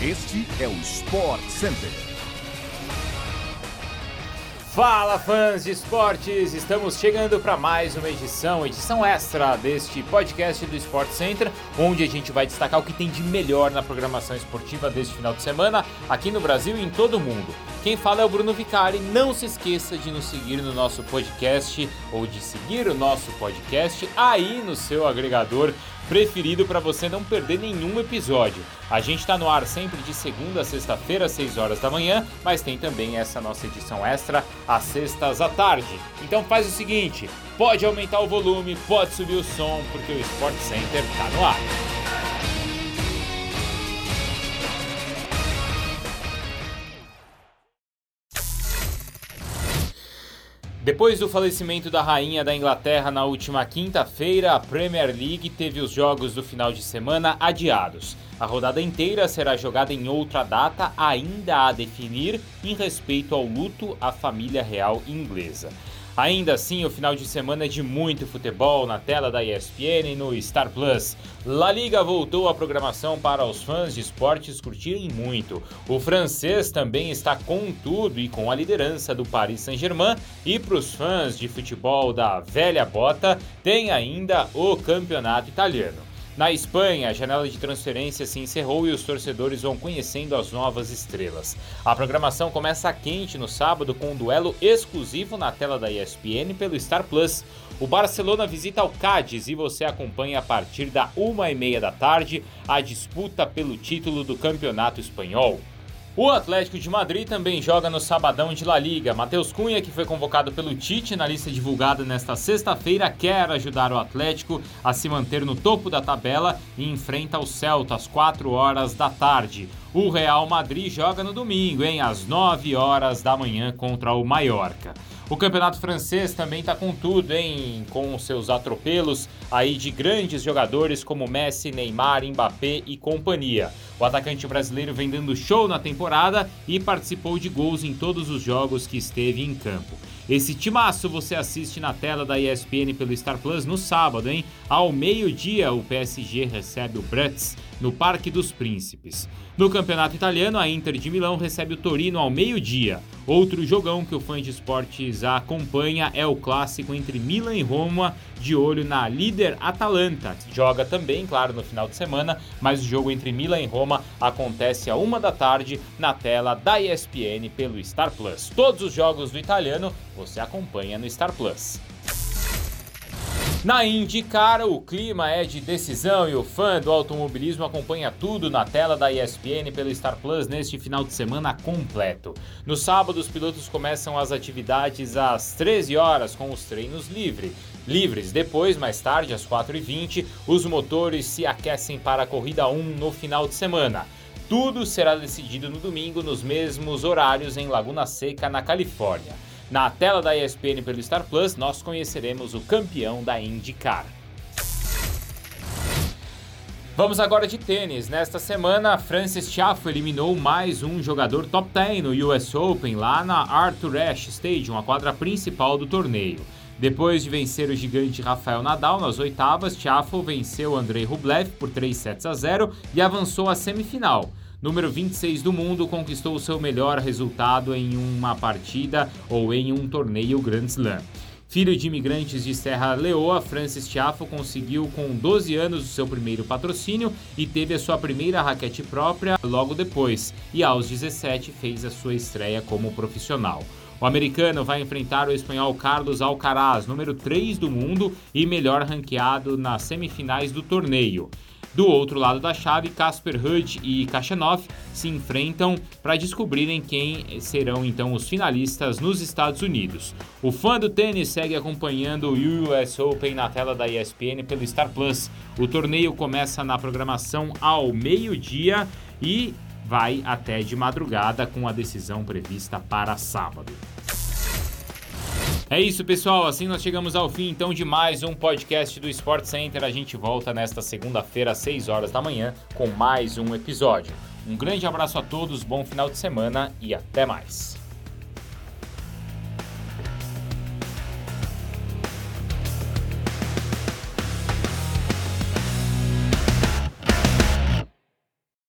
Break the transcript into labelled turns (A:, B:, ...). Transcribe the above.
A: Este é o Sport Center.
B: Fala fãs de esportes, estamos chegando para mais uma edição, edição extra deste podcast do Sport Center, onde a gente vai destacar o que tem de melhor na programação esportiva deste final de semana aqui no Brasil e em todo o mundo. Quem fala é o Bruno Vicari. Não se esqueça de nos seguir no nosso podcast ou de seguir o nosso podcast aí no seu agregador preferido para você não perder nenhum episódio. A gente está no ar sempre de segunda a sexta-feira, às 6 horas da manhã, mas tem também essa nossa edição extra às sextas à tarde. Então faz o seguinte, pode aumentar o volume, pode subir o som, porque o Sport Center está no ar. Depois do falecimento da rainha da Inglaterra na última quinta-feira, a Premier League teve os jogos do final de semana adiados. A rodada inteira será jogada em outra data, ainda a definir, em respeito ao luto à família real inglesa. Ainda assim, o final de semana é de muito futebol na tela da ESPN e no Star Plus. La Liga voltou à programação para os fãs de esportes curtirem muito. O francês também está com tudo e com a liderança do Paris Saint-Germain. E para os fãs de futebol da velha bota, tem ainda o campeonato italiano. Na Espanha, a janela de transferência se encerrou e os torcedores vão conhecendo as novas estrelas. A programação começa quente no sábado com um duelo exclusivo na tela da ESPN pelo Star Plus. O Barcelona visita o Cádiz e você acompanha a partir da uma e meia da tarde a disputa pelo título do Campeonato Espanhol. O Atlético de Madrid também joga no sabadão de La Liga. Matheus Cunha, que foi convocado pelo Tite na lista divulgada nesta sexta-feira, quer ajudar o Atlético a se manter no topo da tabela e enfrenta o Celta às 4 horas da tarde. O Real Madrid joga no domingo, hein, às 9 horas da manhã contra o Mallorca. O campeonato francês também está com tudo, hein? Com seus atropelos aí de grandes jogadores como Messi, Neymar, Mbappé e companhia. O atacante brasileiro vem dando show na temporada e participou de gols em todos os jogos que esteve em campo. Esse timaço você assiste na tela da ESPN pelo Star Plus no sábado, hein? Ao meio-dia, o PSG recebe o Bretz no Parque dos Príncipes. No campeonato italiano, a Inter de Milão recebe o Torino ao meio-dia. Outro jogão que o fã de esportes acompanha é o clássico entre Milan e Roma, de olho na líder Atalanta. Joga também, claro, no final de semana, mas o jogo entre Milan e Roma acontece a uma da tarde na tela da ESPN pelo Star Plus. Todos os jogos do italiano você acompanha no Star Plus. Na IndyCar, o clima é de decisão e o fã do automobilismo acompanha tudo na tela da ESPN pelo Star Plus neste final de semana completo. No sábado, os pilotos começam as atividades às 13 horas com os treinos livre. livres. Depois, mais tarde, às 4h20, os motores se aquecem para a corrida 1 no final de semana. Tudo será decidido no domingo nos mesmos horários em Laguna Seca, na Califórnia. Na tela da ESPN pelo Star Plus, nós conheceremos o campeão da IndyCar. Vamos agora de tênis. Nesta semana, Francis Tiafoe eliminou mais um jogador top 10 no US Open lá na Arthur Ashe Stadium, a quadra principal do torneio. Depois de vencer o gigante Rafael Nadal nas oitavas, Tiafoe venceu Andrei Rublev por 3 sets a 0 e avançou à semifinal número 26 do mundo, conquistou seu melhor resultado em uma partida ou em um torneio Grand Slam. Filho de imigrantes de Serra Leoa, Francis Tiafo conseguiu com 12 anos o seu primeiro patrocínio e teve a sua primeira raquete própria logo depois, e aos 17 fez a sua estreia como profissional. O americano vai enfrentar o espanhol Carlos Alcaraz, número 3 do mundo e melhor ranqueado nas semifinais do torneio. Do outro lado da chave, Casper Ruud e Kachanov se enfrentam para descobrirem quem serão então os finalistas nos Estados Unidos. O fã do tênis segue acompanhando o US Open na tela da ESPN pelo Star Plus. O torneio começa na programação ao meio-dia e vai até de madrugada com a decisão prevista para sábado. É isso, pessoal. Assim nós chegamos ao fim então de mais um podcast do Sport Center. A gente volta nesta segunda-feira às 6 horas da manhã com mais um episódio. Um grande abraço a todos, bom final de semana e até mais.